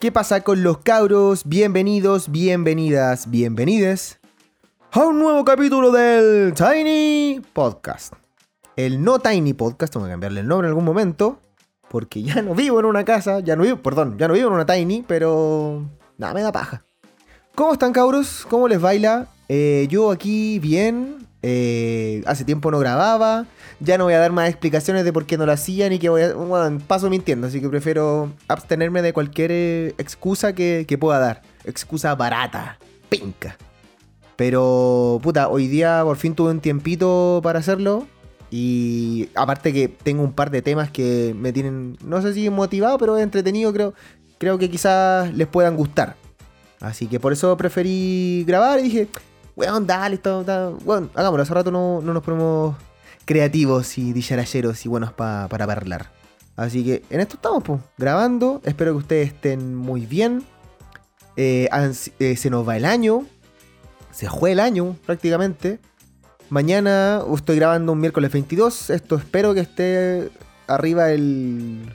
¿Qué pasa con los cabros? Bienvenidos, bienvenidas, bienvenides a un nuevo capítulo del Tiny Podcast. El no Tiny Podcast, tengo que cambiarle el nombre en algún momento, porque ya no vivo en una casa, ya no vivo, perdón, ya no vivo en una Tiny, pero nada, me da paja. ¿Cómo están cabros? ¿Cómo les baila? Eh, yo aquí bien, eh, hace tiempo no grababa. Ya no voy a dar más explicaciones de por qué no lo hacía ni que voy a. Bueno, paso mintiendo, así que prefiero abstenerme de cualquier eh, excusa que, que pueda dar. Excusa barata, pinca. Pero, puta, hoy día por fin tuve un tiempito para hacerlo. Y aparte que tengo un par de temas que me tienen, no sé si motivado, pero entretenido, creo, creo que quizás les puedan gustar. Así que por eso preferí grabar y dije, weón, dale, esto, bueno, hagámoslo, hace rato no, no nos ponemos creativos y dicharacheros y buenos pa- para hablar. Así que en esto estamos, pues, grabando. Espero que ustedes estén muy bien. Eh, eh, se nos va el año. Se fue el año prácticamente. Mañana estoy grabando un miércoles 22. Esto espero que esté arriba el...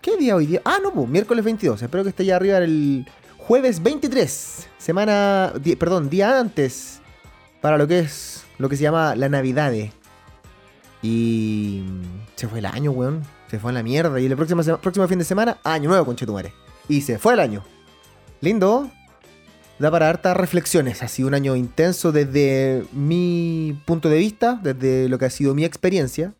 ¿Qué día hoy día? Ah, no, pues, miércoles 22. Espero que esté ya arriba el jueves 23. Semana... perdón, día antes. Para lo que es... Lo que se llama la Navidad. Y... Se fue el año, weón. Se fue la mierda. Y el próximo, próximo fin de semana, año nuevo, conchetumare. Y se fue el año. Lindo. Da para hartas reflexiones. Ha sido un año intenso desde mi punto de vista, desde lo que ha sido mi experiencia.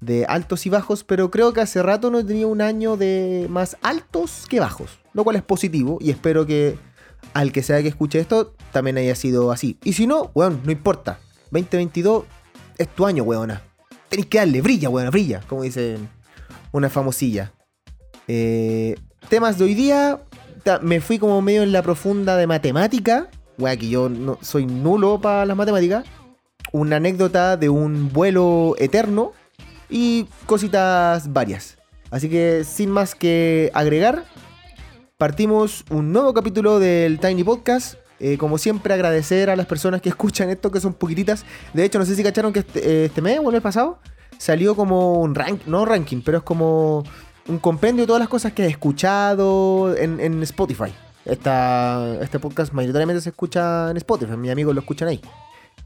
De altos y bajos, pero creo que hace rato no tenido un año de más altos que bajos. Lo cual es positivo y espero que al que sea que escuche esto también haya sido así. Y si no, weón, no importa. 2022 es tu año, weona. Tenés que darle, brilla, weona, brilla, como dice una famosilla. Eh, temas de hoy día, me fui como medio en la profunda de matemática. Wea, que yo no, soy nulo para las matemáticas. Una anécdota de un vuelo eterno y cositas varias. Así que sin más que agregar, partimos un nuevo capítulo del Tiny Podcast. Eh, como siempre, agradecer a las personas que escuchan esto, que son poquititas. De hecho, no sé si cacharon que este, eh, este mes o el mes pasado salió como un rank, no ranking, pero es como un compendio de todas las cosas que he escuchado en, Spotify. Este podcast mayoritariamente se escucha en Spotify, mis amigos lo escuchan ahí.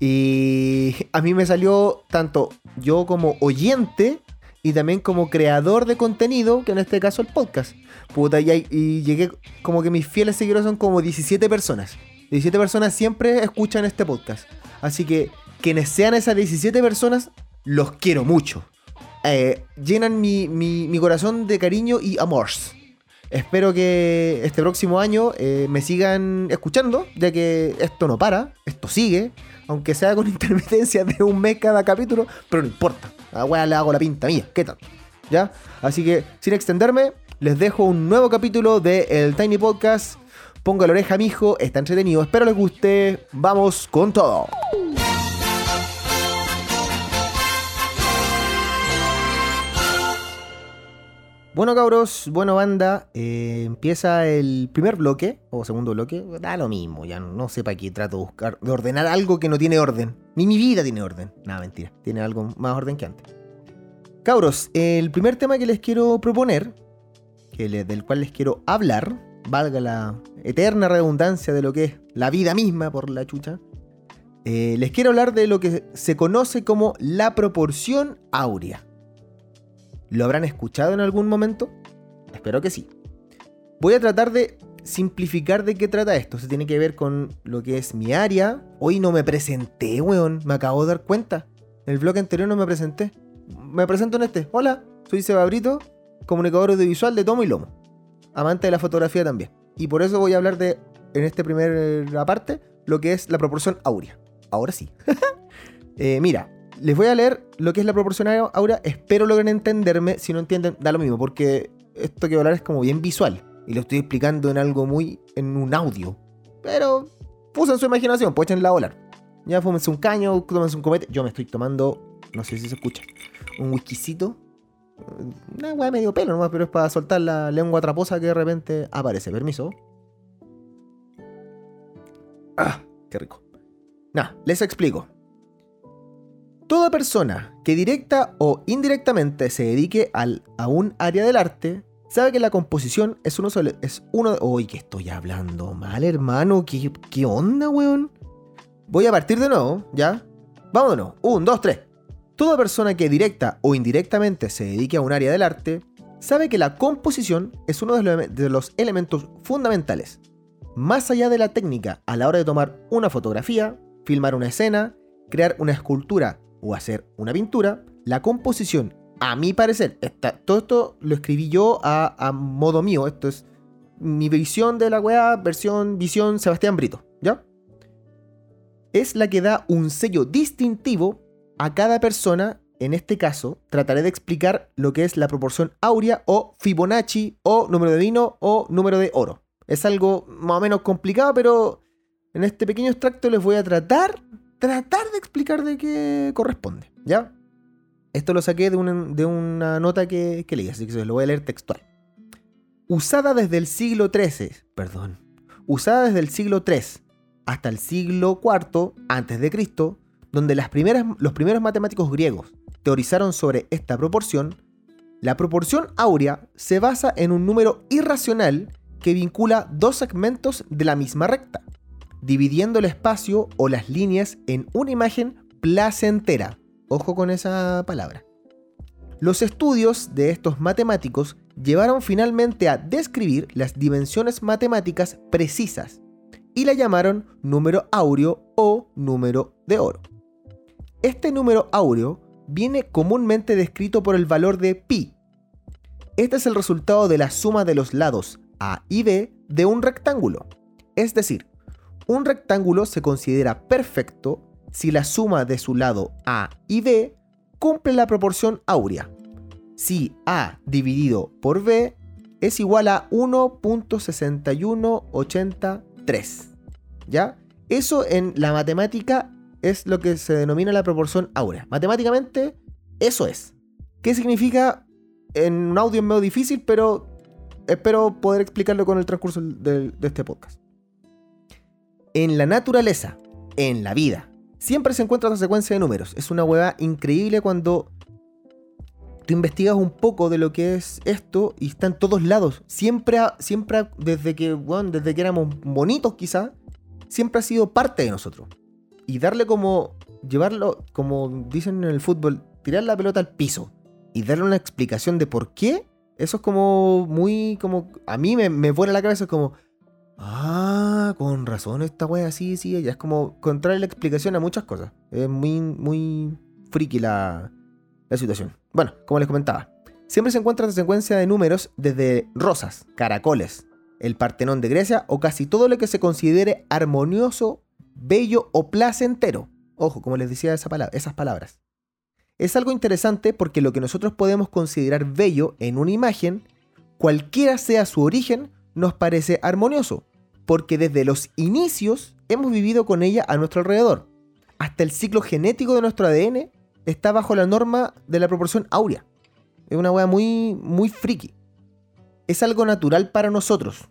Y a mí me salió tanto yo como oyente y también como creador de contenido, que en este caso el podcast. Puta, y, y llegué como que mis fieles seguidores son como 17 personas. 17 personas siempre escuchan este podcast. Así que quienes sean esas 17 personas, los quiero mucho. Eh, llenan mi, mi- corazón de cariño y amors. Espero que este próximo año eh, me sigan escuchando, ya que esto no para, esto sigue, aunque sea con intermitencia de un mes cada capítulo, pero no importa. A weá le hago la pinta mía, ¿qué tal? ¿Ya? Así que, sin extenderme, les dejo un nuevo capítulo de El Tiny Podcast. Ponga la oreja, mijo, está entretenido, espero les guste. Vamos con todo. Bueno, cabros, bueno, banda, eh, empieza el primer bloque, o segundo bloque, da lo mismo, ya no, no sé para qué trato de buscar, de ordenar algo que no tiene orden. Ni mi vida tiene orden. Nada, mentira, tiene algo más orden que antes. Cabros, el primer tema que les quiero proponer, del cual les quiero hablar, valga la eterna redundancia de lo que es la vida misma por la chucha, eh, les quiero hablar de lo que se conoce como la proporción áurea. ¿Lo habrán escuchado en algún momento? Espero que sí. Voy a tratar de simplificar de qué trata esto. Se tiene que ver con lo que es mi área. Hoy no me presenté, weón. Me acabo de dar cuenta. En el vlog anterior no me presenté. Me presento en este. Hola, soy Seba Brito, comunicador audiovisual de tomo y lomo. Amante de la fotografía también. Y por eso voy a hablar de, en este primer parte, lo que es la proporción áurea. Ahora sí. Eh, mira, les voy a leer lo que es la proporción áurea. Espero logren entenderme. Si no entienden, da lo mismo, porque esto que voy a hablar es como bien visual. Y lo estoy explicando en algo muy. en un audio. Pero usen su imaginación, pues échenla a volar. Ya fúmense un caño, tómense un comete. Yo me estoy tomando, no sé si se escucha, un whiskycito. Una weá medio pelo nomás, pero es para soltar la lengua traposa que de repente aparece. Permiso. Ah, qué rico. Nada, les explico. Toda persona que directa o indirectamente se dedique a un área del arte sabe que la composición es uno solo, es de... Uy, que estoy hablando mal, hermano. ¿Qué, qué onda, weón? Voy a partir de nuevo, ¿ya? Vámonos. Un, dos, tres. Toda persona que directa o indirectamente se dedique a un área del arte sabe que la composición es uno de los elementos fundamentales. Más allá de la técnica a la hora de tomar una fotografía, filmar una escena, crear una escultura o hacer una pintura, la composición, a mi parecer, todo esto lo escribí yo a, modo mío, esto es mi visión de la weá, versión, visión Sebastián Brito, ¿ya? Es la que da un sello distintivo a cada persona en este caso, trataré de explicar lo que es la proporción áurea o Fibonacci o número de vino o número de oro. Es algo más o menos complicado, pero en este pequeño extracto les voy a tratar, tratar de explicar de qué corresponde, ¿ya? Esto lo saqué de una, nota que, leí, así que se lo voy a leer textual. Usada desde el siglo XIII, perdón, usada desde el siglo III hasta el siglo IV antes de Cristo, donde los primeros matemáticos griegos teorizaron sobre esta proporción, la proporción áurea se basa en un número irracional que vincula dos segmentos de la misma recta, dividiendo el espacio o las líneas en una imagen placentera. Ojo con esa palabra. Los estudios de estos matemáticos llevaron finalmente a describir las dimensiones matemáticas precisas y la llamaron número áureo o número de oro. Este número áureo viene comúnmente descrito por el valor de pi. Este es el resultado de la suma de los lados A y B de un rectángulo. Es decir, un rectángulo se considera perfecto si la suma de su lado A y B cumple la proporción áurea. Si A dividido por B es igual a 1.6183. ¿Ya? Eso en la matemática es lo que se denomina la proporción áurea. Matemáticamente, eso es. ¿Qué significa? En un audio es medio difícil, pero espero poder explicarlo con el transcurso de, este podcast. En la naturaleza, en la vida, siempre se encuentra una secuencia de números. Es una hueá increíble cuando tú investigas un poco de lo que es esto y está en todos lados. Siempre, siempre desde que, bueno, desde que éramos bonitos quizá, siempre ha sido parte de nosotros y darle como, llevarlo, como dicen en el fútbol, tirar la pelota al piso y darle una explicación de por qué, eso es como muy, como, a mí me, me pone la cabeza como, ah, con razón esta wea así, sí, ella es como encontrarle la explicación a muchas cosas. Es muy, muy friki la, la situación. Bueno, como les comentaba, siempre se encuentra esta secuencia de números desde rosas, caracoles, el Partenón de Grecia o casi todo lo que se considere armonioso bello o placentero. Ojo, como les decía esa palabra, esas palabras. Es algo interesante porque lo que nosotros podemos considerar bello en una imagen, cualquiera sea su origen, nos parece armonioso, porque desde los inicios hemos vivido con ella a nuestro alrededor. Hasta el ciclo genético de nuestro ADN está bajo la norma de la proporción áurea. Es una wea muy, muy friki. Es algo natural para nosotros,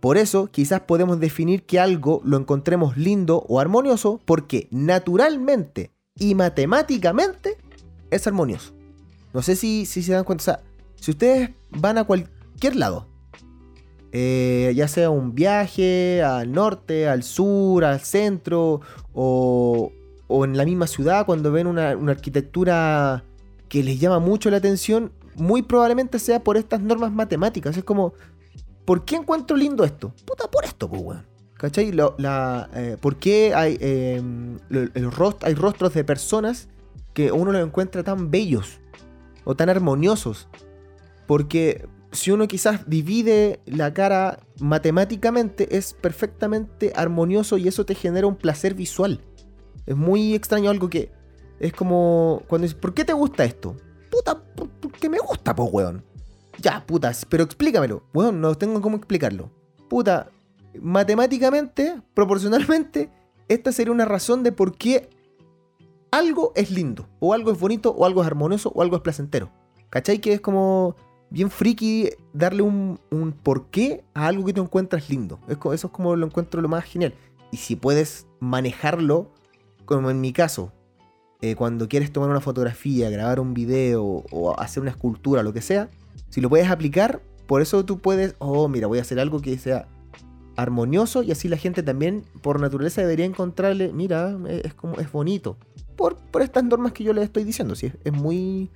por eso quizás podemos definir que algo lo encontremos lindo o armonioso porque naturalmente y matemáticamente es armonioso. No sé si, si se dan cuenta. O sea, si ustedes van a cualquier lado, eh, ya sea un viaje al norte, al sur, al centro, o, o en la misma ciudad, cuando ven una, una, arquitectura que les llama mucho la atención, muy probablemente sea por estas normas matemáticas. Es como, ¿Por qué encuentro lindo esto? Puta, por esto, pues, weón. ¿Cachai? eh, ¿Por qué hay, em, hay rostros de personas que uno los encuentra tan bellos o tan armoniosos? Porque si uno quizás divide la cara matemáticamente, es perfectamente armonioso y eso te genera un placer visual. Es muy extraño algo que es como cuando dices, ¿por qué te gusta esto? Puta, porque me gusta, pues, weón. Ya, putas, pero explícamelo. Bueno, no tengo cómo explicarlo. Puta, matemáticamente, proporcionalmente, esta sería una razón de por qué algo es lindo, o algo es bonito, o algo es armonioso, o algo es placentero. ¿Cachai? Que es como bien friki darle un, un porqué a algo que te encuentras lindo. Eso es como lo encuentro lo más genial. Y si puedes manejarlo, como en mi caso, eh, cuando quieres tomar una fotografía, grabar un video o hacer una escultura, lo que sea, si lo puedes aplicar, por eso tú puedes, oh, mira, voy a hacer algo que sea armonioso y así la gente también por naturaleza debería encontrarle, mira, es como es bonito. Por, por estas normas que yo les estoy diciendo, sí, es muy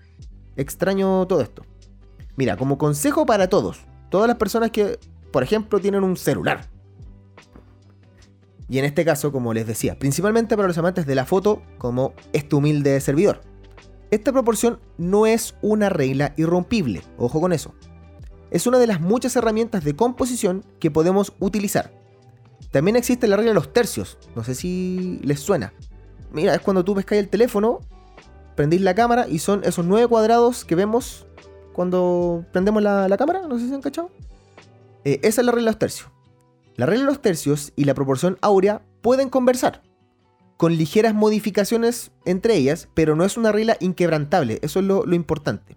extraño todo esto. Mira, como consejo para todos, todas las personas que, por ejemplo, tienen un celular. Y en este caso, como les decía, principalmente para los amantes de la foto, como este humilde servidor. Esta proporción no es una regla irrompible, ojo con eso es una de las muchas herramientas de composición que podemos utilizar. También existe la regla de los tercios, no sé si les suena. Mira, es cuando tú pescáis el teléfono, prendís la cámara y son esos nueve cuadrados que vemos cuando prendemos la, cámara, no sé si han cachado. Eh, esa es la regla de los tercios. La regla de los tercios y la proporción áurea pueden conversar, con ligeras modificaciones entre ellas, pero no es una regla inquebrantable, eso es lo importante.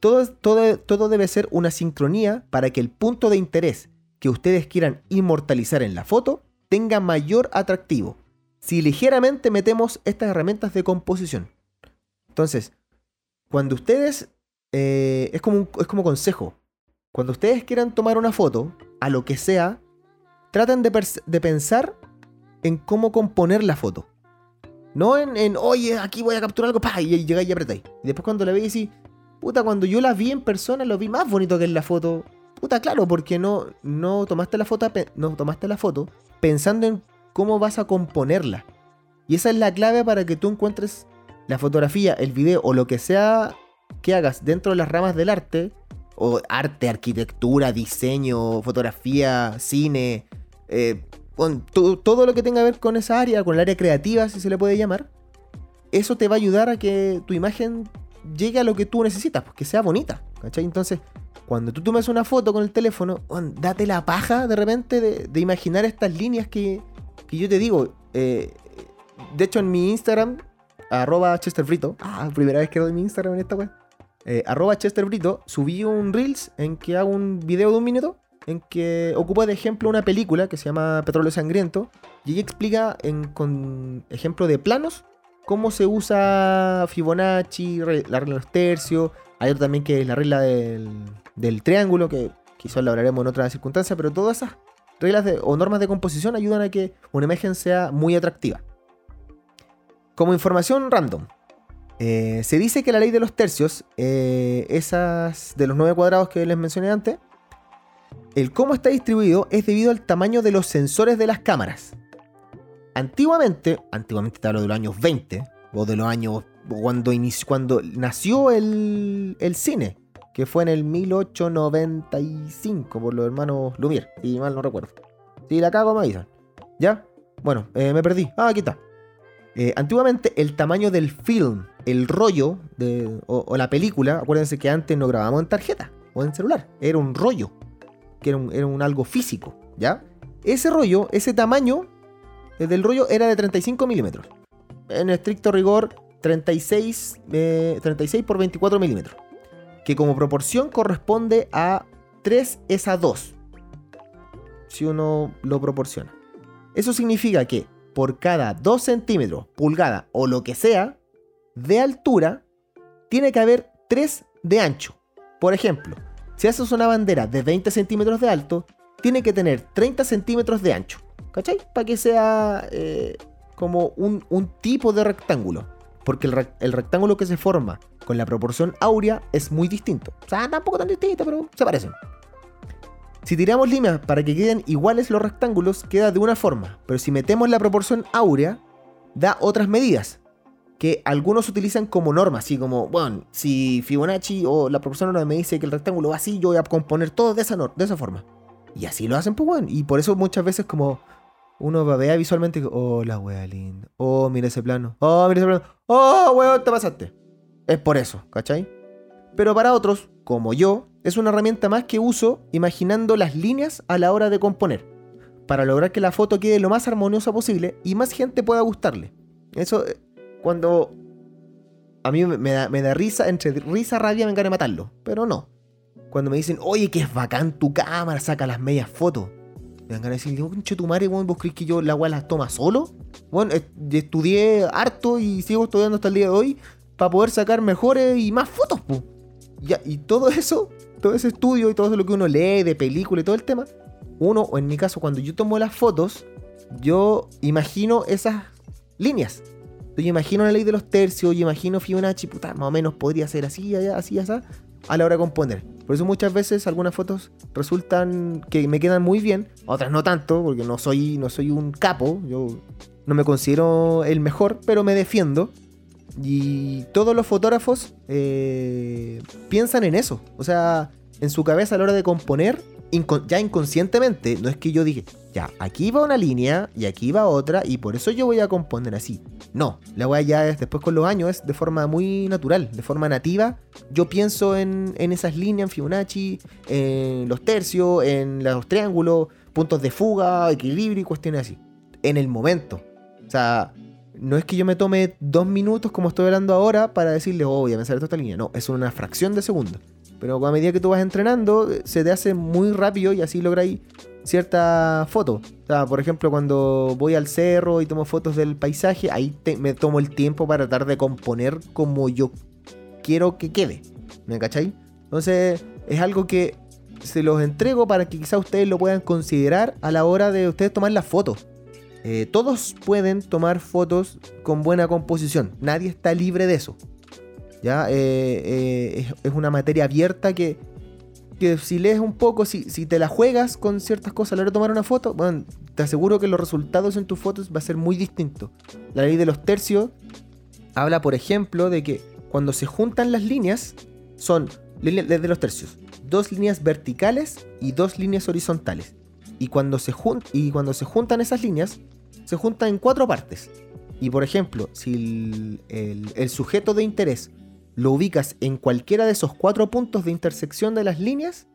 Todo, todo, debe ser una sincronía para que el punto de interés que ustedes quieran inmortalizar en la foto tenga mayor atractivo. Si ligeramente metemos estas herramientas de composición. Entonces, cuando ustedes... Eh, es, como es como consejo. Cuando ustedes quieran tomar una foto, a lo que sea, traten de, pensar en cómo componer la foto. No en, oye, aquí voy a capturar algo, pa, y llegáis y apretáis. Y después cuando la veis y Puta, cuando yo la vi en persona, lo vi más bonito que en la foto. Puta, claro, porque no, no, tomaste, la foto, no tomaste la foto pensando en cómo vas a componerla. Y esa es la clave para que tú encuentres la fotografía, el video o lo que sea que hagas dentro de las ramas del arte, o arte, arquitectura, diseño, fotografía, cine, eh, todo lo que tenga que ver con esa área, con el área creativa, si se le puede llamar, eso te va a ayudar a que tu imagen llegue a lo que tú necesitas, pues, que sea bonita. ¿Cachai? Entonces, cuando tú tomes una foto con el teléfono, date la paja de repente de, imaginar estas líneas que, yo te digo. Eh, de hecho, en mi Instagram, arroba chesterbrito, ah, primera vez que doy mi Instagram en esta web, eh, arroba chesterbrito, subí un Reels en que hago un video de un minuto en que ocupa de ejemplo una película que se llama Petróleo Sangriento y ella explica en, con ejemplo de planos cómo se usa Fibonacci, la regla de los tercios. Hay otro también que es la regla del, triángulo, que quizás lo hablaremos en otra circunstancia, pero todas esas reglas o normas de composición ayudan a que una imagen sea muy atractiva. Como información random, eh, se dice que la ley de los tercios, eh, esas de los nueve cuadrados que les mencioné antes, el cómo está distribuido es debido al tamaño de los sensores de las cámaras. Antiguamente, antiguamente te hablo de los años 20, o de los años cuando, cuando nació el, cine, que fue en el 1895 por los hermanos Lumière, si mal no recuerdo. Si la cago me avisan. ¿Ya? Bueno, eh, me perdí. Ah, aquí está. Eh, antiguamente el tamaño del film, el rollo o, la película, acuérdense que antes no grabábamos en tarjeta o en celular, era un rollo, que era un, algo físico, ¿ya? Ese rollo, ese tamaño del rollo era de 35 milímetros. En estricto rigor, 36, 36 eh, por 24 milímetros. Que como proporción corresponde a 3 es a 2. Si uno lo proporciona. Eso significa que por cada 2 centímetros, pulgada o lo que sea, de altura, tiene que haber 3 de ancho. Por ejemplo, si haces una bandera de 20 centímetros de alto, tiene que tener 30 centímetros de ancho. ¿Cachai? Para que sea eh, como un, tipo de rectángulo. Porque el, rectángulo que se forma con la proporción áurea es muy distinto. O sea, tampoco tan distinto, pero se parecen. Si tiramos líneas para que queden iguales los rectángulos, queda de una forma. Pero si metemos la proporción áurea, da otras medidas. Que algunos utilizan como norma, así como, bueno, si Fibonacci o la proporción áurea me dice que el rectángulo va así, yo voy a componer todo de esa, de esa forma. Y así lo hacen, pues bueno. Y por eso muchas veces como uno babea visualmente oh, la wea linda. Oh, mira ese plano. Oh, mira ese plano. Oh, weón, te pasaste. Es por eso, ¿cachai? Pero para otros, como yo, es una herramienta más que uso imaginando las líneas a la hora de componer. Para lograr que la foto quede lo más armoniosa posible y más gente pueda gustarle. Eso, eh, cuando a mí me da, me da risa, entre risa, rabia, me encanta matarlo. Pero no. Cuando me dicen, oye, que es bacán tu cámara, saca las medias fotos Me dan ganas de decirle, conche tu madre, vos crees que yo la weá las toma solo. Bueno, estudié harto y sigo estudiando hasta el día de hoy para poder sacar mejores y más fotos. Ya, y todo eso, todo ese estudio y todo lo que uno lee de película y todo el tema, uno, o en mi caso, cuando yo tomo las fotos, yo imagino esas líneas. Yo imagino la ley de los tercios, yo imagino Fibonacci, puta, más o menos podría ser así, así, así, a la hora de componer. Por eso muchas veces algunas fotos resultan que me quedan muy bien, otras no tanto, porque no soy, no soy un capo, yo no me considero el mejor, pero me defiendo. Y todos los fotógrafos eh, piensan en eso. O sea, en su cabeza a la hora de componer, ya inconscientemente, no es que yo dije, ya, aquí va una línea y aquí va otra, y por eso yo voy a componer así. No, la weá ya es después con los años, es de forma muy natural, de forma nativa. Yo pienso en, esas líneas, en Fibonacci, en los tercios, en los triángulos, puntos de fuga, equilibrio y cuestiones así. En el momento. O sea, no es que yo me tome dos minutos como estoy hablando ahora para decirle, oh, voy a pensar esta línea. No, es una fracción de segundo. Pero a medida que tú vas entrenando, se te hace muy rápido y así lográis cierta foto. O sea, por ejemplo, cuando voy al cerro y tomo fotos del paisaje, ahí me tomo el tiempo para tratar de componer como yo quiero que quede. ¿Me cacháis? Entonces, es algo que se los entrego para que quizás ustedes lo puedan considerar a la hora de ustedes tomar las fotos. Eh, todos pueden tomar fotos con buena composición. Nadie está libre de eso. Ya eh, eh, es, una materia abierta que que si lees un poco, si, si te la juegas con ciertas cosas a la hora de tomar una foto, bueno, te aseguro que los resultados en tus fotos va a ser muy distinto. La ley de los tercios habla, por ejemplo, de que cuando se juntan las líneas, son líneas de los tercios, dos líneas verticales y dos líneas horizontales. Y cuando se, y cuando se juntan esas líneas, se juntan en cuatro partes. Y por ejemplo, si el sujeto de interés lo ubicas en cualquiera de esos cuatro puntos de intersección de las líneas,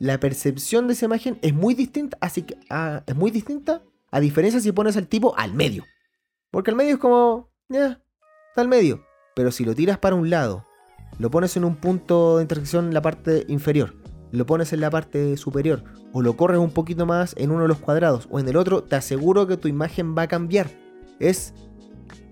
la percepción de esa imagen es muy distinta, así que ah, es muy distinta a diferencia si pones al tipo al medio. Porque al medio es como, ya, está al medio. Pero si lo tiras para un lado, lo pones en un punto de intersección en la parte inferior, lo pones en la parte superior, o lo corres un poquito más en uno de los cuadrados o en el otro, te aseguro que tu imagen va a cambiar. Es,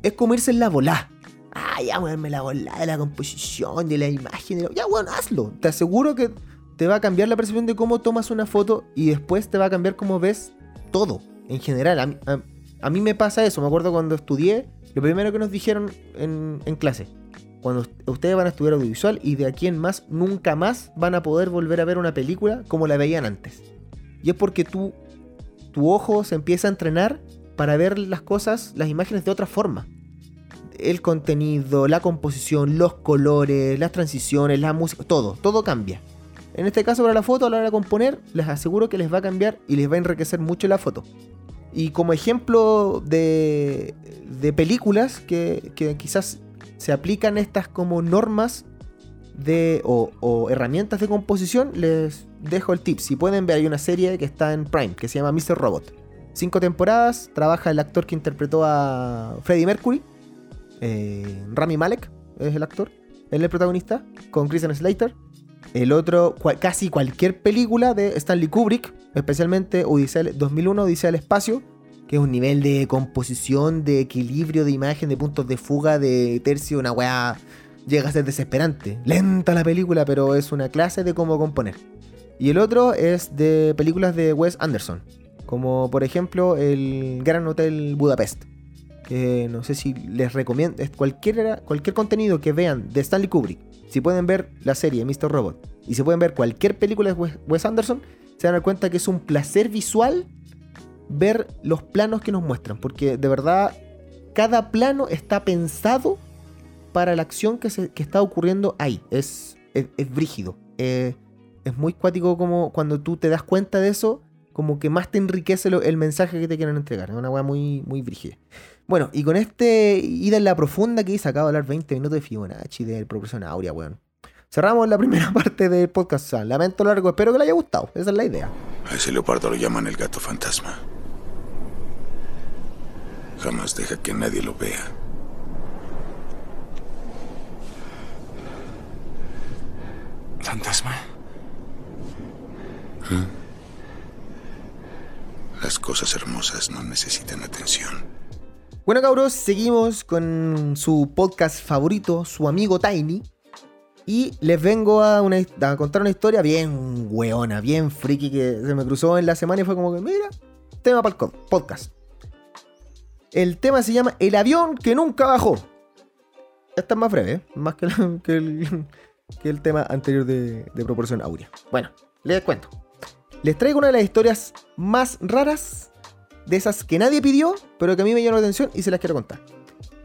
es como irse en la bola ah, ya, weón, me la volada de la composición, de la imagen. Ya, weón, hazlo. Te aseguro que te va a cambiar la percepción de cómo tomas una foto y después te va a cambiar cómo ves todo, en general. A, mí me pasa eso. Me acuerdo cuando estudié, lo primero que nos dijeron en, clase. Cuando ustedes van a estudiar audiovisual y de aquí en más, nunca más van a poder volver a ver una película como la veían antes. Y es porque tú, tu ojo se empieza a entrenar para ver las cosas, las imágenes de otra forma el contenido, la composición, los colores, las transiciones, la música, todo, todo cambia. En este caso para la foto, a la hora de componer, les aseguro que les va a cambiar y les va a enriquecer mucho la foto. Y como ejemplo de, de películas que, quizás se aplican estas como normas de, o, herramientas de composición, les dejo el tip. Si pueden ver, hay una serie que está en Prime que se llama Mr. Robot. Cinco temporadas, trabaja el actor que interpretó a Freddie Mercury eh, Rami Malek es el actor, él es el protagonista, con Christian Slater. El otro, casi cualquier película de Stanley Kubrick, especialmente 2001, Odisea del Espacio, que es un nivel de composición, de equilibrio, de imagen, de puntos de fuga, de tercio, una weá. Llega a ser desesperante. Lenta la película, pero es una clase de cómo componer. Y el otro es de películas de Wes Anderson, como por ejemplo el Gran Hotel Budapest que no sé si les recomiendo, cualquier, cualquier contenido que vean de Stanley Kubrick, si pueden ver la serie Mr. Robot y si pueden ver cualquier película de Wes Anderson, se dar cuenta que es un placer visual ver los planos que nos muestran, porque de verdad cada plano está pensado para la acción que, se, está ocurriendo ahí. Es, es, brígido. Eh, es muy cuático como cuando tú te das cuenta de eso, como que más te enriquece el mensaje que te quieren entregar. Es una weá muy, muy brígida. Bueno, y con este ida en la profunda que hice, acabo de hablar 20 minutos de Fibonacci, de progresión áurea, weón. Cerramos la primera parte del podcast. Lamento largo, espero que le haya gustado. Esa es la idea. A ese leopardo lo llaman el gato fantasma. Jamás deja que nadie lo vea. ¿Fantasma? ¿Eh? cosas hermosas no necesitan atención. Bueno, cabros, seguimos con su podcast favorito, su amigo Tiny. Y les vengo a, una- a contar una historia bien weona, bien friki que se me cruzó en la semana y fue como que, mira, tema para el podcast. El tema se llama El avión que nunca bajó. Esta es más breve, ¿eh? más que, el, tema anterior de, de proporción áurea. Bueno, les cuento. Les traigo una de las historias más raras de esas que nadie pidió, pero que a mí me llamó la atención y se las quiero contar.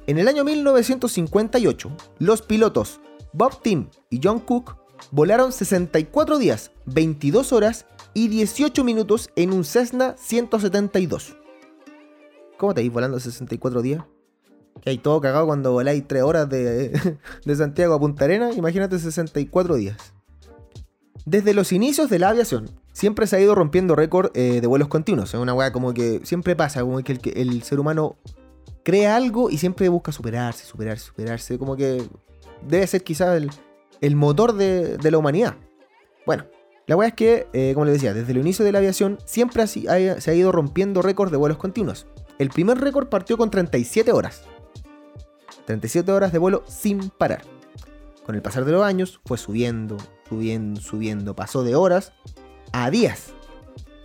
En el año 1958, los pilotos Bob Tim y John Cook volaron 64 días, 22 horas y 18 minutos en un Cessna 172. ¿Cómo te vais volando 64 días? Que hay todo cagado cuando voláis 3 horas de, de Santiago a Punta Arena. Imagínate 64 días. Desde los inicios de la aviación, siempre se ha ido rompiendo récord eh, de vuelos continuos. Es una weá como que siempre pasa, como que el, el ser humano crea algo y siempre busca superarse, superarse, superarse. Como que debe ser quizás el, el motor de, de la humanidad. Bueno, la weá es que, eh, como les decía, desde el inicio de la aviación siempre se ha ido rompiendo récords de vuelos continuos. El primer récord partió con 37 horas. 37 horas de vuelo sin parar. Con el pasar de los años fue subiendo, subiendo, subiendo. Pasó de horas a días.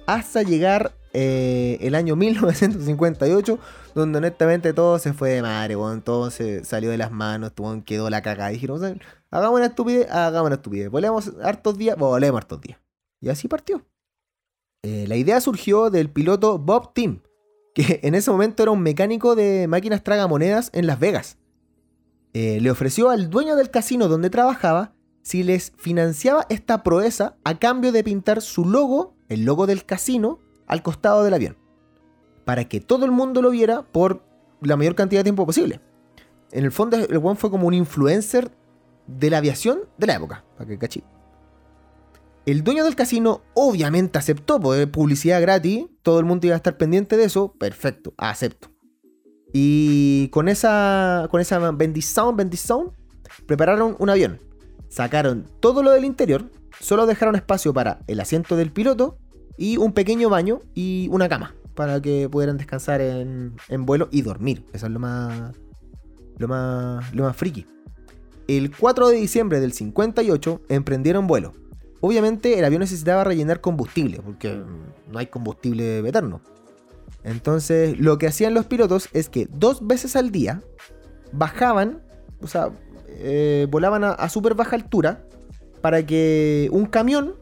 Hasta llegar eh, el año 1958, donde honestamente todo se fue de madre. Todo se salió de las manos, weón, quedó la cagada. Dijeron, "¿Saben? hagamos una estupidez, hagamos una estupidez. Volemos hartos días, volemos hartos días. Y así partió. Eh, la idea surgió del piloto Bob Tim, que en ese momento era un mecánico de máquinas tragamonedas en Las Vegas. Eh, le ofreció al dueño del casino donde trabajaba si les financiaba esta proeza a cambio de pintar su logo, el logo del casino, al costado del avión. Para que todo el mundo lo viera por la mayor cantidad de tiempo posible. En el fondo, el one fue como un influencer de la aviación de la época. Para que cachí. El dueño del casino obviamente aceptó, pues publicidad gratis, todo el mundo iba a estar pendiente de eso, perfecto, acepto. Y con esa, con esa bendición, bendición, prepararon un avión. Sacaron todo lo del interior, solo dejaron espacio para el asiento del piloto y un pequeño baño y una cama para que pudieran descansar en, en vuelo y dormir. Eso es lo más, lo más, lo más friki. El 4 de diciembre del 58 emprendieron vuelo. Obviamente el avión necesitaba rellenar combustible, porque no hay combustible eterno. Entonces lo que hacían los pilotos es que dos veces al día bajaban, o sea, eh, volaban a, a súper baja altura para que un camión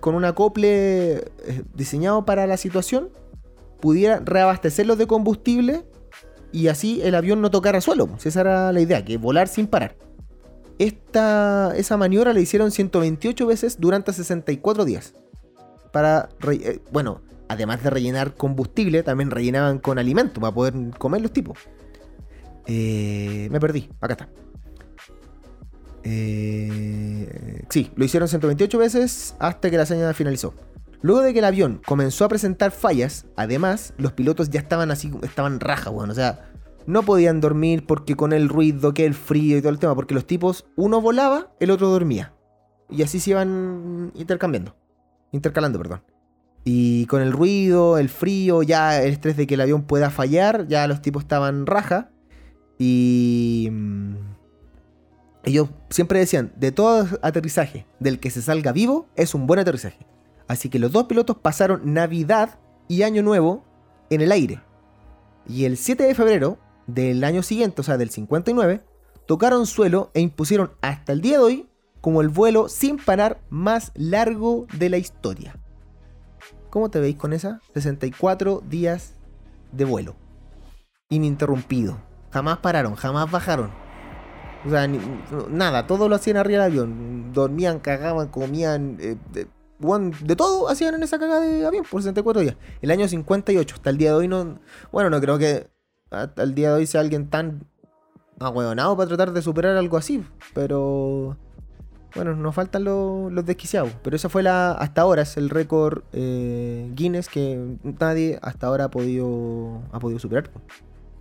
con un acople eh, diseñado para la situación pudiera reabastecerlos de combustible y así el avión no tocara suelo. Esa era la idea, que volar sin parar. Esta, esa maniobra la hicieron 128 veces durante 64 días. Para, eh, bueno, además de rellenar combustible, también rellenaban con alimento para poder comer los tipos. Eh, me perdí, acá está. Eh, sí, lo hicieron 128 veces hasta que la señal finalizó. Luego de que el avión comenzó a presentar fallas, además, los pilotos ya estaban así, estaban rajas, weón. O sea, no podían dormir porque con el ruido, que el frío y todo el tema, porque los tipos, uno volaba, el otro dormía. Y así se iban intercambiando. Intercalando, perdón. Y con el ruido, el frío, ya el estrés de que el avión pueda fallar, ya los tipos estaban raja. Y... mm, Ellos siempre decían, de todo aterrizaje, del que se salga vivo, es un buen aterrizaje. Así que los dos pilotos pasaron Navidad y Año Nuevo en el aire. Y el 7 de febrero del año siguiente, o sea, del 59, tocaron suelo e impusieron hasta el día de hoy como el vuelo sin parar más largo de la historia. ¿Cómo te veis con esa? 64 días de vuelo. Ininterrumpido. Jamás pararon, jamás bajaron. O sea, nada, todo lo hacían arriba del avión. Dormían, cagaban, comían. eh, de todo hacían en esa cagada de avión por 64 días. El año 58, hasta el día de hoy no. Bueno, no creo que el día de hoy sea alguien tan ahueonado para tratar de superar algo así. Pero. Bueno, nos faltan los, los desquiciados. Pero esa fue la. Hasta ahora es el récord eh, Guinness que nadie hasta ahora ha podido. ha podido superar.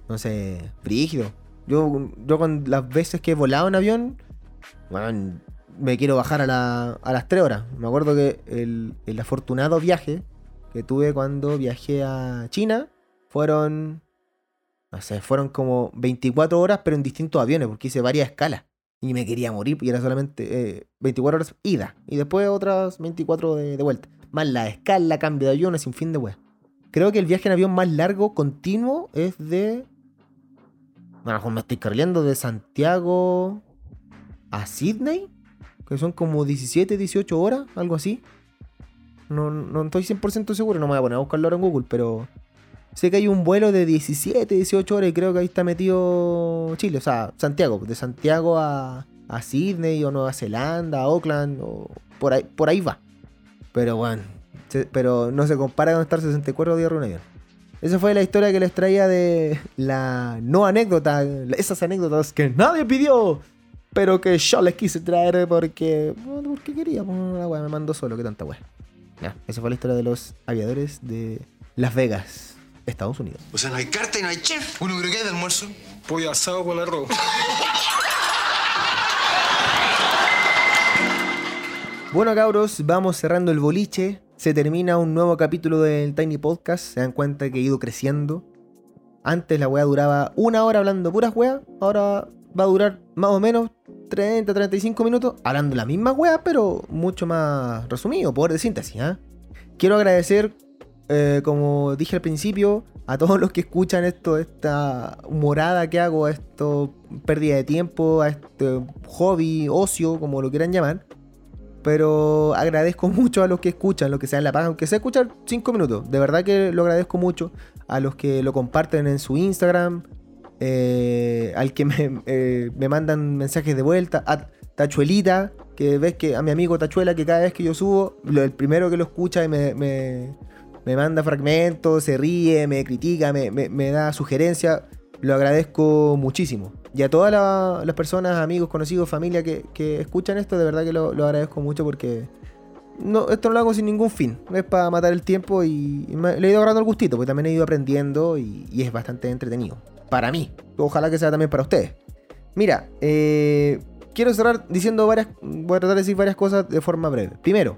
Entonces, brígido. Yo, yo con las veces que he volado en avión, bueno, me quiero bajar a, la- a las 3 horas. Me acuerdo que el, el afortunado viaje que tuve cuando viajé a China fueron, no sé, fueron como 24 horas, pero en distintos aviones, porque hice varias escalas. Y me quería morir, y era solamente 24 horas ida, y después otras 24 de, vuelta. Más la escala, cambio de aviones, sin fin de weas. Creo que el viaje en avión más largo, continuo, es de. Bueno, me estoy cargando de Santiago a Sydney, que son como 17, 18 horas, algo así. No, no estoy 100% seguro, no me voy a poner a buscarlo ahora en Google, pero sé que hay un vuelo de 17, 18 horas y creo que ahí está metido Chile, o sea, Santiago, de Santiago a, a Sydney o Nueva Zelanda, a Auckland, o por ahí, por ahí va. Pero bueno, pero no se compara con estar 64 días avión. Esa fue la historia que les traía de la no anécdota, esas anécdotas que nadie pidió, pero que yo les quise traer porque, porque quería. Pues, me mandó solo, que tanta wea. Ya, esa fue la historia de los aviadores de Las Vegas, Estados Unidos. O sea, no hay carta y no hay chef. Uno creo que hay de almuerzo. Pollo asado con arroz. Bueno, cabros, vamos cerrando el boliche. Se termina un nuevo capítulo del Tiny Podcast. Se dan cuenta que he ido creciendo. Antes la weá duraba una hora hablando puras weas. Ahora va a durar más o menos 30, 35 minutos hablando la misma weá, pero mucho más resumido, poder de síntesis. ¿eh? Quiero agradecer, eh, como dije al principio, a todos los que escuchan esto, esta morada que hago, a esto pérdida de tiempo, a este hobby, ocio, como lo quieran llamar. Pero agradezco mucho a los que escuchan, los que sean la paga, aunque sea escuchar 5 minutos. De verdad que lo agradezco mucho. A los que lo comparten en su Instagram. Eh, al que me, eh, me, mandan mensajes de vuelta. A Tachuelita, que ves que a mi amigo Tachuela, que cada vez que yo subo, lo, el primero que lo escucha y me, me manda fragmentos, se ríe, me critica, me, da sugerencias. Lo agradezco muchísimo. Y a todas la, las personas, amigos, conocidos, familia que, escuchan esto, de verdad que lo, agradezco mucho porque no, esto no lo hago sin ningún fin. Es para matar el tiempo y, me, le he ido agarrando el gustito, porque también he ido aprendiendo y, y, es bastante entretenido. Para mí. Ojalá que sea también para ustedes. Mira, eh, quiero cerrar diciendo varias. Voy a tratar de decir varias cosas de forma breve. Primero,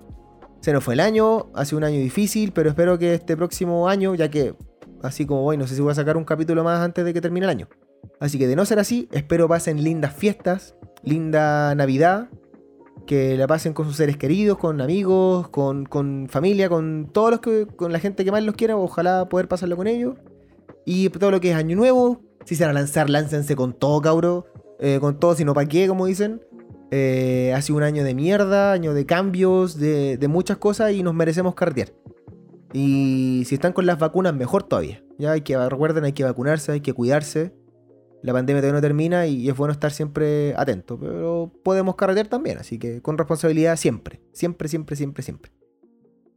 se nos fue el año, ha sido un año difícil, pero espero que este próximo año, ya que así como voy, no sé si voy a sacar un capítulo más antes de que termine el año. Así que de no ser así, espero pasen lindas fiestas, linda Navidad, que la pasen con sus seres queridos, con amigos, con, familia, con todos los que, con la gente que más los quiera, ojalá poder pasarlo con ellos. Y todo lo que es año nuevo, si se van a lanzar, láncense con todo, cabro. Eh, con todo, sino para qué, como dicen. Eh, ha sido un año de mierda, año de cambios, de, muchas cosas y nos merecemos carretear. Y si están con las vacunas, mejor todavía. Ya hay que, recuerden, hay que vacunarse, hay que cuidarse. La pandemia todavía no termina y es bueno estar siempre atento. Pero podemos carretear también, así que con responsabilidad siempre. Siempre, siempre, siempre, siempre.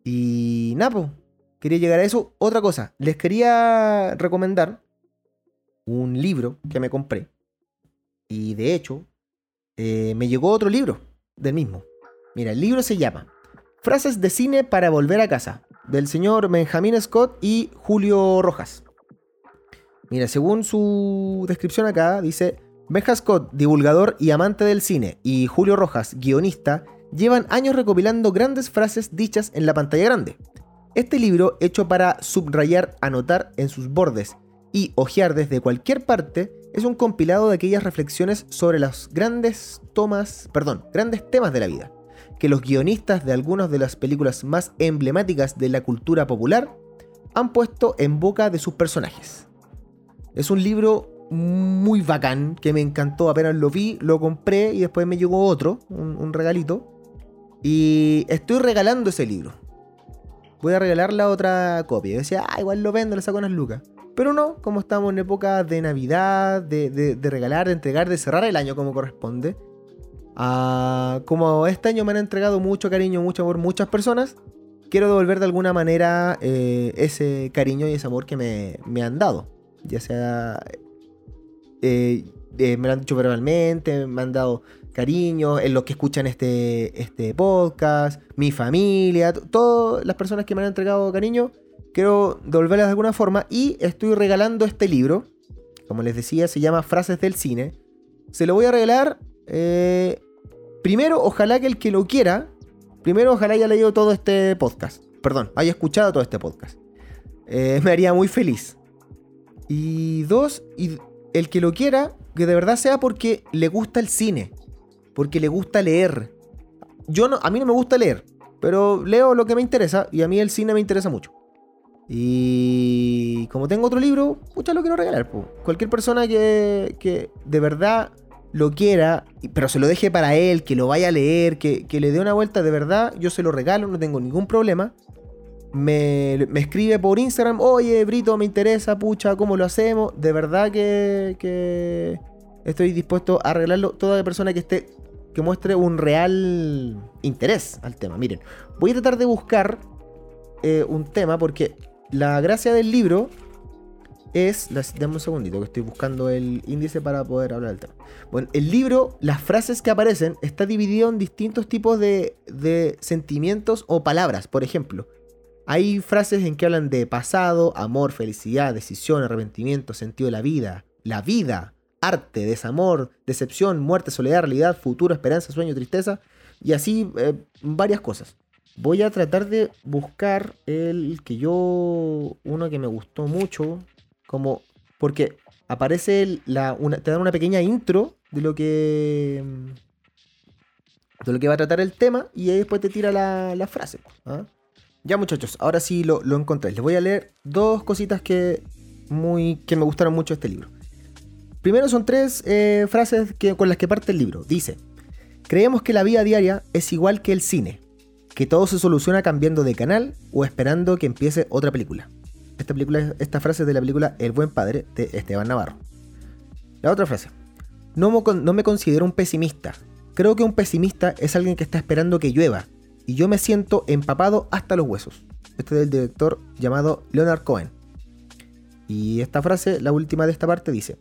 Y Napo, quería llegar a eso. Otra cosa, les quería recomendar un libro que me compré. Y de hecho, eh, me llegó otro libro del mismo. Mira, el libro se llama Frases de cine para volver a casa, del señor Benjamin Scott y Julio Rojas. Mira, según su descripción acá, dice, Benja Scott, divulgador y amante del cine, y Julio Rojas, guionista, llevan años recopilando grandes frases dichas en la pantalla grande. Este libro, hecho para subrayar, anotar en sus bordes y hojear desde cualquier parte, es un compilado de aquellas reflexiones sobre los grandes tomas, perdón, grandes temas de la vida, que los guionistas de algunas de las películas más emblemáticas de la cultura popular han puesto en boca de sus personajes. Es un libro muy bacán que me encantó. Apenas lo vi, lo compré y después me llegó otro, un, regalito. Y estoy regalando ese libro. Voy a regalar la otra copia. Yo decía, ah, igual lo vendo, le saco unas lucas. Pero no, como estamos en época de Navidad, de, de, regalar, de entregar, de cerrar el año como corresponde. Uh, como este año me han entregado mucho cariño, mucho amor muchas personas, quiero devolver de alguna manera eh, ese cariño y ese amor que me, me han dado ya sea eh, eh, me lo han dicho verbalmente, me han dado cariño, en los que escuchan este, este podcast, mi familia, todas las personas que me han entregado cariño, quiero devolverlas de alguna forma y estoy regalando este libro, como les decía, se llama Frases del Cine. Se lo voy a regalar, eh, primero, ojalá que el que lo quiera, primero, ojalá haya leído todo este podcast. perdón, haya escuchado todo este podcast. Eh, me haría muy feliz. Y dos, y el que lo quiera, que de verdad sea porque le gusta el cine, porque le gusta leer. Yo no, a mí no me gusta leer, pero leo lo que me interesa y a mí el cine me interesa mucho. Y como tengo otro libro, pucha, lo quiero regalar. Cualquier persona que, que, de verdad lo quiera, pero se lo deje para él, que lo vaya a leer, que, que le dé una vuelta, de verdad, yo se lo regalo, no tengo ningún problema me, escribe por Instagram, oye, Brito, me interesa, pucha, ¿cómo lo hacemos? De verdad que, estoy dispuesto a arreglarlo. Toda persona que esté, que muestre un real interés al tema. Miren, voy a tratar de buscar eh, un tema porque la gracia del libro es. Dame un segundito que estoy buscando el índice para poder hablar del tema. Bueno, el libro, las frases que aparecen, está dividido en distintos tipos de, de sentimientos o palabras. Por ejemplo, hay frases en que hablan de pasado, amor, felicidad, decisión, arrepentimiento, sentido de la vida, la vida, arte, desamor, decepción, muerte, soledad, realidad, futuro, esperanza, sueño, tristeza, y así eh, varias cosas. Voy a tratar de buscar el que yo, uno que me gustó mucho, como, porque aparece la, te dan una pequeña intro de lo que de lo que va a tratar el tema y ahí después te tira la, frase. ¿ah? Ya muchachos, ahora sí lo, encontré. Les voy a leer dos cositas que, muy, que me gustaron mucho este libro. Primero son tres eh, frases que, con las que parte el libro. Dice, creemos que la vida diaria es igual que el cine, que todo se soluciona cambiando de canal o esperando que empiece otra película. Esta, frase es de la película El buen padre de Esteban Navarro. La otra frase, no, no me considero un pesimista. Creo que un pesimista es alguien que está esperando que llueva y yo me siento empapado hasta los huesos. Este es del director llamado Leonard Cohen. Y esta frase, la última de esta parte, dice: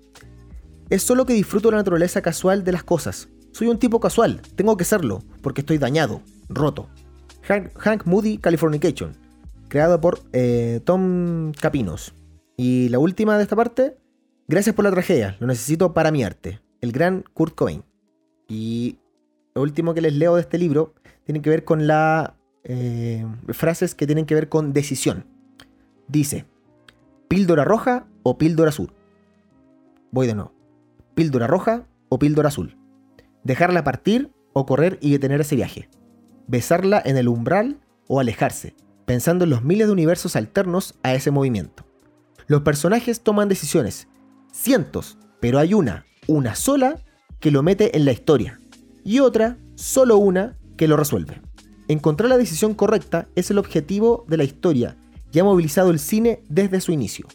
Es solo que disfruto la naturaleza casual de las cosas. Soy un tipo casual, tengo que serlo, porque estoy dañado, roto. Hank, Moody Californication, creado por eh, Tom Capinos. Y la última de esta parte, gracias por la tragedia, lo necesito para mi arte. El gran Kurt Cobain. Y lo último que les leo de este libro tiene que ver con las eh, frases que tienen que ver con decisión. Dice, píldora roja o píldora azul. Voy de nuevo. Píldora roja o píldora azul. Dejarla partir o correr y detener ese viaje. Besarla en el umbral o alejarse, pensando en los miles de universos alternos a ese movimiento. Los personajes toman decisiones, cientos, pero hay una, una sola, que lo mete en la historia, y otra, solo una, que lo resuelve. Encontrar la decisión correcta es el objetivo de la historia y ha movilizado el cine desde su inicio.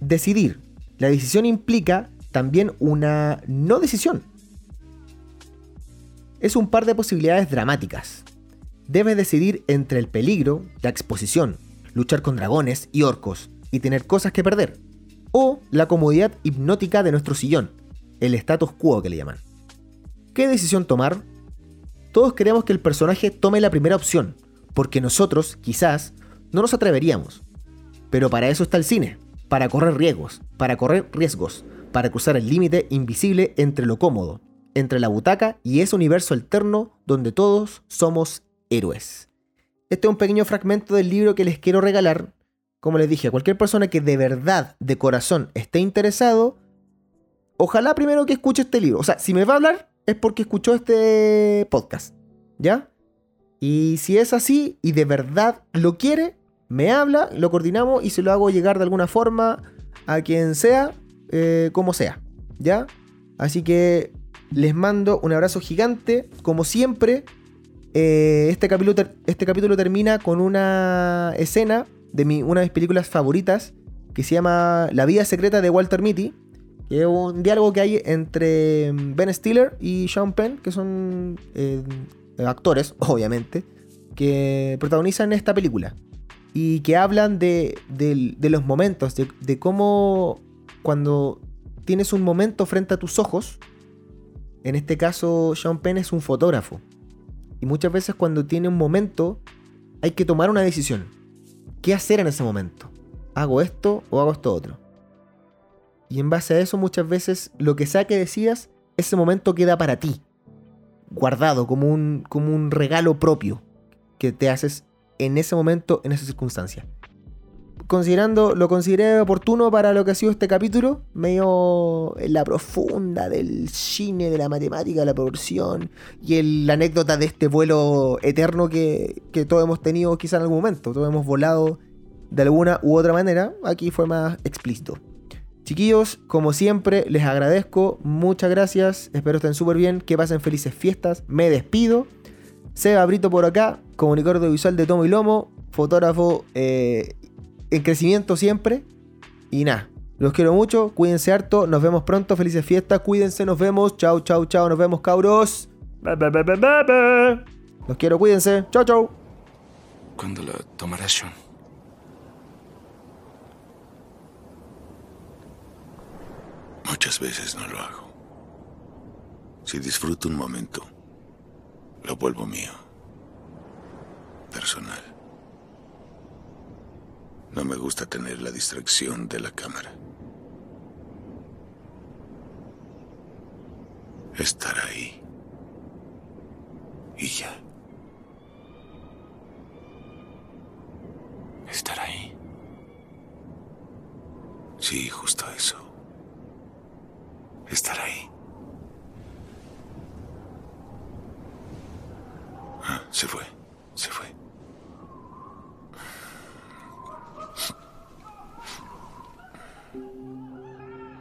Decidir. La decisión implica también una no decisión. Es un par de posibilidades dramáticas. Debes decidir entre el peligro, la exposición, luchar con dragones y orcos y tener cosas que perder, o la comodidad hipnótica de nuestro sillón, el status quo que le llaman. ¿Qué decisión tomar? Todos queremos que el personaje tome la primera opción, porque nosotros, quizás, no nos atreveríamos. Pero para eso está el cine, para correr riesgos, para correr riesgos, para cruzar el límite invisible entre lo cómodo, entre la butaca y ese universo alterno donde todos somos héroes. Este es un pequeño fragmento del libro que les quiero regalar. Como les dije, a cualquier persona que de verdad, de corazón, esté interesado, ojalá primero que escuche este libro. O sea, si me va a hablar, es porque escuchó este podcast. ¿Ya? Y si es así y de verdad lo quiere, me habla, lo coordinamos y se lo hago llegar de alguna forma a quien sea, eh, como sea. ¿Ya? Así que les mando un abrazo gigante. Como siempre, eh, este, capítulo este capítulo termina con una escena de mi, una de mis películas favoritas que se llama La vida secreta de Walter Mitty es un diálogo que hay entre mm, Ben Stiller y Sean Penn, que son eh, actores, obviamente, que protagonizan esta película. Y que hablan de, los momentos, de, cómo cuando tienes un momento frente a tus ojos, en este caso Sean Penn es un fotógrafo. Y muchas veces cuando tiene un momento hay que tomar una decisión. ¿Qué hacer en ese momento? ¿Hago esto o hago esto otro? Y en base a eso muchas veces lo que sea que decidas, ese momento queda para ti. Guardado como un, como un regalo propio que te haces en ese momento, en esa circunstancia. Considerando, lo consideré oportuno para lo que ha sido este capítulo, medio en la profunda del cine, de la matemática, de la proporción y la anécdota de este vuelo eterno que, que todos hemos tenido quizá en algún momento. Todos hemos volado de alguna u otra manera. Aquí fue más explícito. Chiquillos, como siempre, les agradezco. Muchas gracias. Espero estén súper bien. Que pasen felices fiestas. Me despido. Seba Brito por acá, comunicador audiovisual de Tomo y Lomo, fotógrafo eh, en crecimiento siempre. Y nada, los quiero mucho. Cuídense harto. Nos vemos pronto. Felices fiestas. Cuídense. Nos vemos. Chau, chau, chau. Nos vemos, cabros. Los quiero. Cuídense. Chau, chau. ¿Cuándo la tomarás, Sean? Muchas veces no lo hago. Si disfruto un momento, lo vuelvo mío. Personal. No me gusta tener la distracción de la cámara. Estar ahí. Y ya. Estar ahí. Sí, justo eso. Estar ahí. Ah, se fue.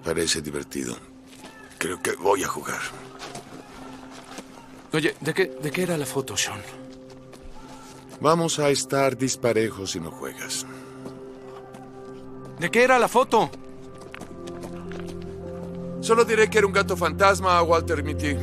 Parece divertido. Creo que voy a jugar. Oye, ¿de qué, ¿de qué era la foto, Sean? Vamos a estar disparejos si no juegas. ¿De qué era la foto? Solo diré que era un gato fantasma, Walter Mitty.